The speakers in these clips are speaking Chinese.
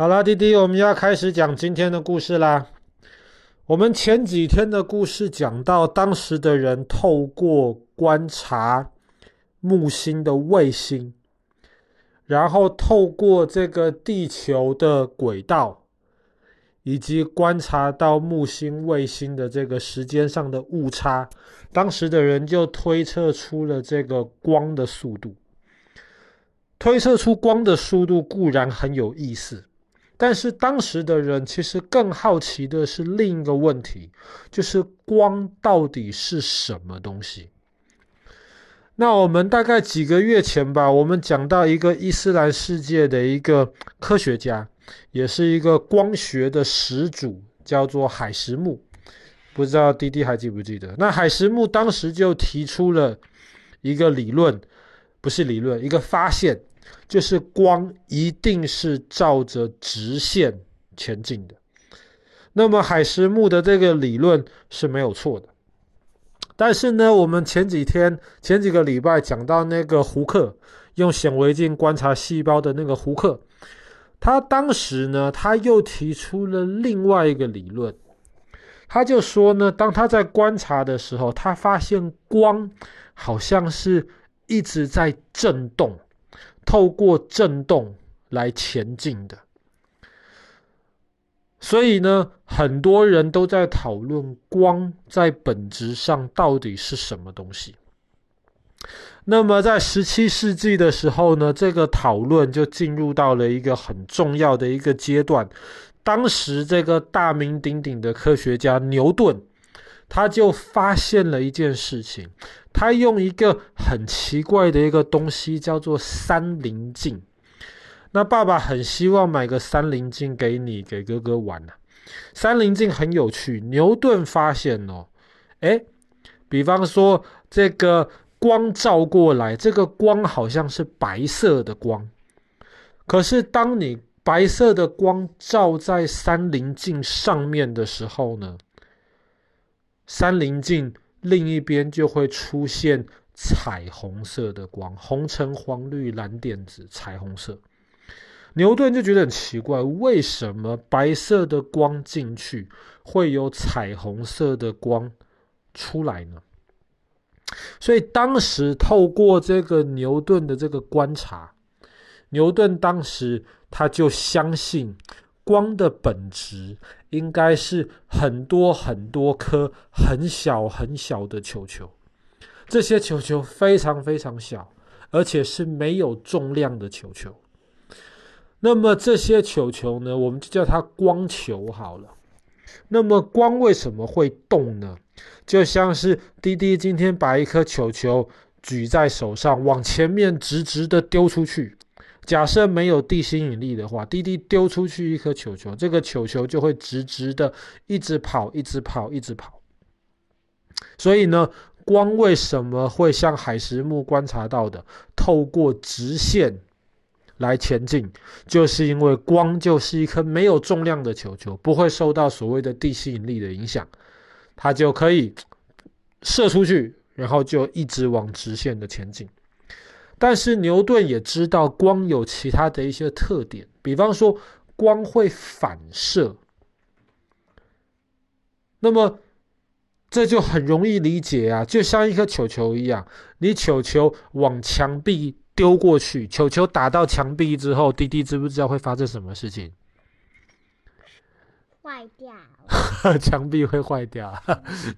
好啦，弟弟，我们要开始讲今天的故事啦。我们前几天的故事讲到，当时的人透过观察木星的卫星，然后透过这个地球的轨道，以及观察到木星卫星的这个时间上的误差，当时的人就推测出了这个光的速度。推测出光的速度固然很有意思。但是当时的人其实更好奇的是另一个问题，就是光到底是什么东西？那我们大概几个月前吧，我们讲到一个伊斯兰世界的一个科学家，也是一个光学的始祖，叫做海什木。不知道弟弟还记不记得？那海什木当时就提出了一个理论，不是理论，一个发现。就是光一定是照着直线前进的，那么海什木的这个理论是没有错的。但是呢，我们前几天、前几个礼拜讲到那个胡克用显微镜观察细胞的那个胡克，他当时呢，他又提出了另外一个理论，他就说呢，当他在观察的时候，他发现光好像是一直在震动。透过震动来前进的，所以呢，很多人都在讨论光在本质上到底是什么东西。那么，在十七世纪的时候呢，这个讨论就进入到了一个很重要的一个阶段。当时，这个大名鼎鼎的科学家牛顿，他就发现了一件事情。他用一个很奇怪的一个东西叫做三棱镜。那爸爸很希望买个三棱镜给你，给哥哥玩啊。三棱镜很有趣，牛顿发现哦，诶，比方说这个光照过来，这个光好像是白色的光。可是当你白色的光照在三棱镜上面的时候呢，三棱镜。另一边就会出现彩虹色的光，红橙黄绿蓝靛紫，彩虹色。牛顿就觉得很奇怪，为什么白色的光进去会有彩虹色的光出来呢？所以当时透过这个牛顿的这个观察，牛顿当时他就相信。光的本质应该是很多很多颗很小很小的球球，这些球球非常非常小，而且是没有重量的球球。那么这些球球呢，我们就叫它光球好了。那么光为什么会动呢？就像是滴滴今天把一颗球球举在手上，往前面直直的丢出去。假设没有地心引力的话，滴滴丢出去一颗球球，这个球球就会直直的一直跑，一直跑，一直跑。所以呢，光为什么会像海石木观察到的，透过直线来前进，就是因为光就是一颗没有重量的球球，不会受到所谓的地心引力的影响，它就可以射出去，然后就一直往直线的前进。但是牛顿也知道光有其他的一些特点，比方说光会反射。那么这就很容易理解啊，就像一颗球球一样，你球球往墙壁丢过去，球球打到墙壁之后，滴滴知不知道会发生什么事情？坏掉，墙壁会坏掉。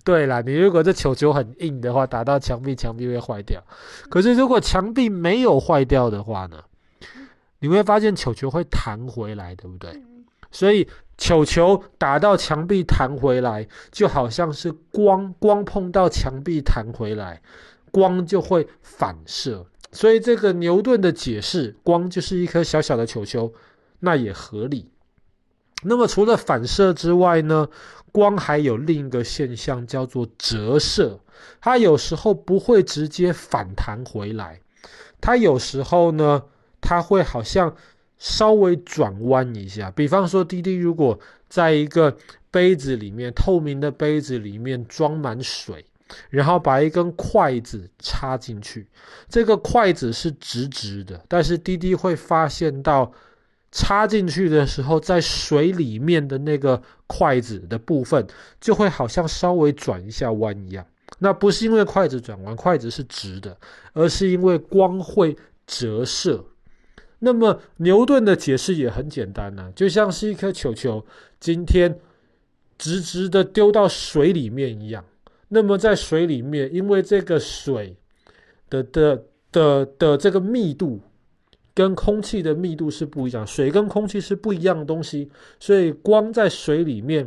对啦，你如果这球球很硬的话，打到墙壁，墙壁会坏掉。可是如果墙壁没有坏掉的话呢？你会发现球球会弹回来，对不对？所以球球打到墙壁弹回来，就好像是光，光碰到墙壁弹回来，光就会反射。所以这个牛顿的解释，光就是一颗小小的球球，那也合理。那么除了反射之外呢，光还有另一个现象叫做折射。它有时候不会直接反弹回来，它有时候呢，它会好像稍微转弯一下。比方说，滴滴如果在一个杯子里面，透明的杯子里面装满水，然后把一根筷子插进去，这个筷子是直直的，但是滴滴会发现到。插进去的时候，在水里面的那个筷子的部分，就会好像稍微转一下弯一样。那不是因为筷子转弯，筷子是直的，而是因为光会折射。那么牛顿的解释也很简单呢、啊，就像是一颗球球，今天直直的丢到水里面一样。那么在水里面，因为这个水的的的，的这个密度。跟空气的密度是不一样，水跟空气是不一样的东西，所以光在水里面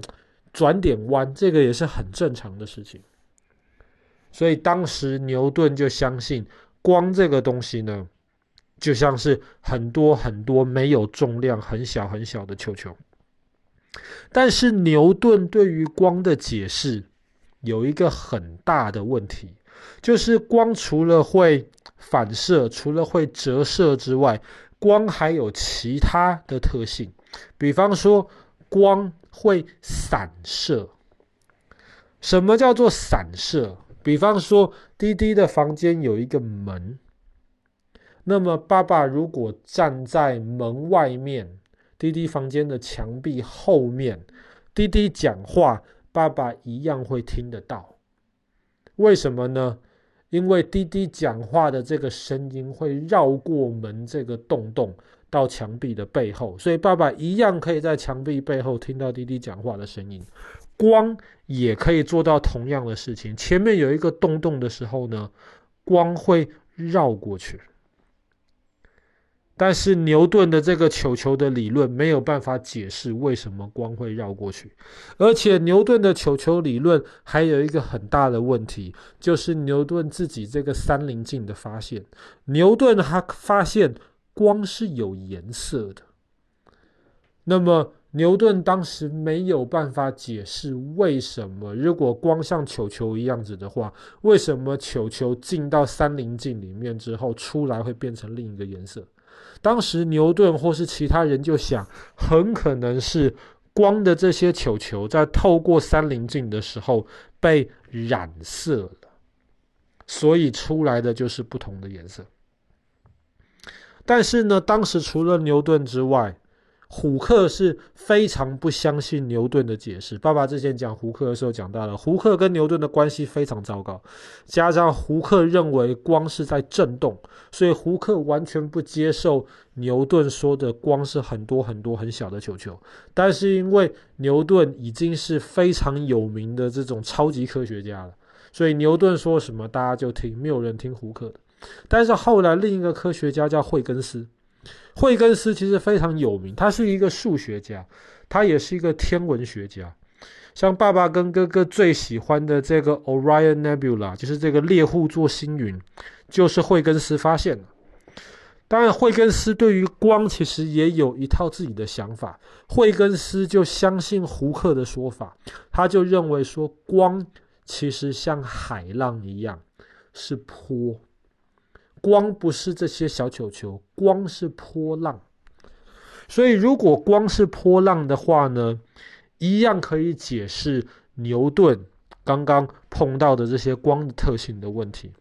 转点弯，这个也是很正常的事情。所以当时牛顿就相信光这个东西呢，就像是很多很多没有重量、很小很小的球球。但是牛顿对于光的解释有一个很大的问题，就是光除了会反射除了会折射之外，光还有其他的特性，比方说光会散射。什么叫做散射？比方说滴滴的房间有一个门，那么爸爸如果站在门外面，滴滴房间的墙壁后面，滴滴讲话，爸爸一样会听得到。为什么呢？因为滴滴讲话的这个声音会绕过门这个洞洞到墙壁的背后，所以爸爸一样可以在墙壁背后听到滴滴讲话的声音。光也可以做到同样的事情。前面有一个洞洞的时候呢，光会绕过去。但是牛顿的这个球球的理论没有办法解释为什么光会绕过去，而且牛顿的球球理论还有一个很大的问题，就是牛顿自己这个三棱镜的发现。牛顿他发现光是有颜色的，那么牛顿当时没有办法解释为什么，如果光像球球一样子的话，为什么球球进到三棱镜里面之后出来会变成另一个颜色？当时牛顿或是其他人就想，很可能是光的这些球球在透过三棱镜的时候被染色了，所以出来的就是不同的颜色。但是呢，当时除了牛顿之外，虎克是非常不相信牛顿的解释。爸爸之前讲胡克的时候讲到了，胡克跟牛顿的关系非常糟糕，加上胡克认为光是在震动，所以胡克完全不接受牛顿说的光是很多很多很小的球球。但是因为牛顿已经是非常有名的这种超级科学家了，所以牛顿说什么大家就听，没有人听胡克的。但是后来另一个科学家叫惠根斯。惠根斯其实非常有名，他是一个数学家，他也是一个天文学家。像爸爸跟哥哥最喜欢的这个 Orion Nebula，就是这个猎户座星云，就是惠根斯发现的。当然，惠根斯对于光其实也有一套自己的想法。惠根斯就相信胡克的说法，他就认为说光其实像海浪一样是波。光不是这些小球球，光是波浪。所以，如果光是波浪的话呢，一样可以解释牛顿刚刚碰到的这些光的特性的问题。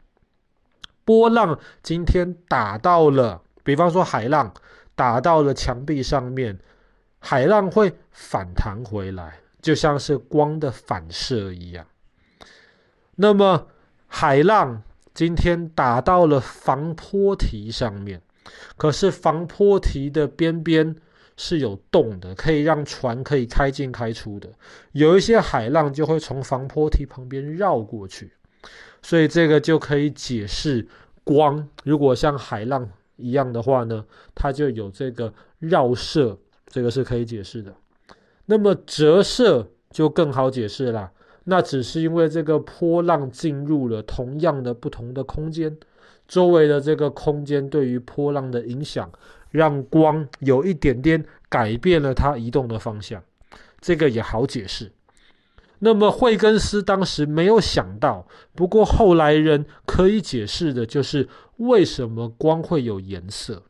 波浪今天打到了，比方说海浪打到了墙壁上面，海浪会反弹回来，就像是光的反射一样。那么，海浪。今天打到了防波堤上面，可是防波堤的边边是有洞的，可以让船可以开进开出的。有一些海浪就会从防波堤旁边绕过去，所以这个就可以解释光。如果像海浪一样的话呢，它就有这个绕射，这个是可以解释的。那么折射就更好解释了。那只是因为这个波浪进入了同样的不同的空间，周围的这个空间对于波浪的影响，让光有一点点改变了它移动的方向，这个也好解释。那么惠更斯当时没有想到，不过后来人可以解释的就是为什么光会有颜色。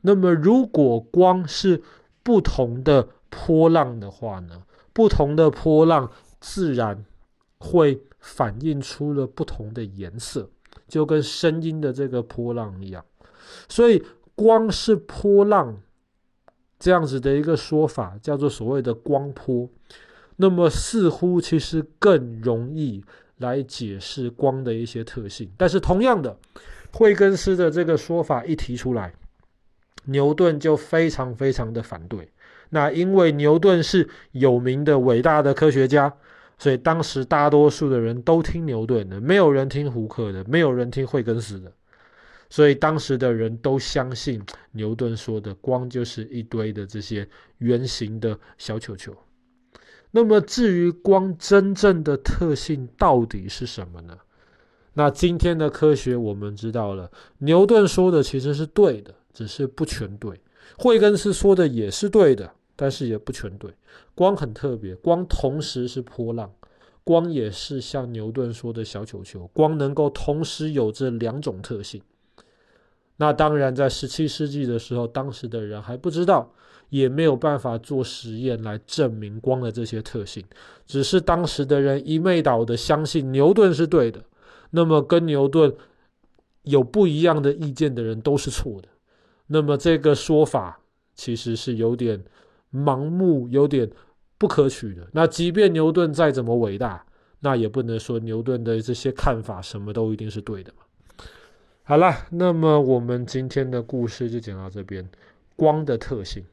那么如果光是不同的波浪的话呢？不同的波浪自然。会反映出了不同的颜色，就跟声音的这个波浪一样。所以，光是波浪这样子的一个说法，叫做所谓的光波。那么似乎其实更容易来解释光的一些特性。但是同样的，惠更斯的这个说法一提出来，牛顿就非常非常的反对。那因为牛顿是有名的伟大的科学家，所以当时大多数的人都听牛顿的，没有人听胡克的，没有人听惠更斯的。所以当时的人都相信牛顿说的光就是一堆的这些圆形的小球球。那么至于光真正的特性到底是什么呢？那今天的科学我们知道了，牛顿说的其实是对的，只是不全对。惠更斯说的也是对的，但是也不全对。光很特别，光同时是波浪，光也是像牛顿说的小球球，光能够同时有这两种特性。那当然，在十七世纪的时候，当时的人还不知道，也没有办法做实验来证明光的这些特性，只是当时的人一昧倒的相信牛顿是对的，那么跟牛顿有不一样的意见的人都是错的。那么这个说法其实是有点盲目，有点不可取的。那即便牛顿再怎么伟大，那也不能说牛顿的这些看法什么都一定是对的嘛。好了，那么我们今天的故事就讲到这边，光的特性。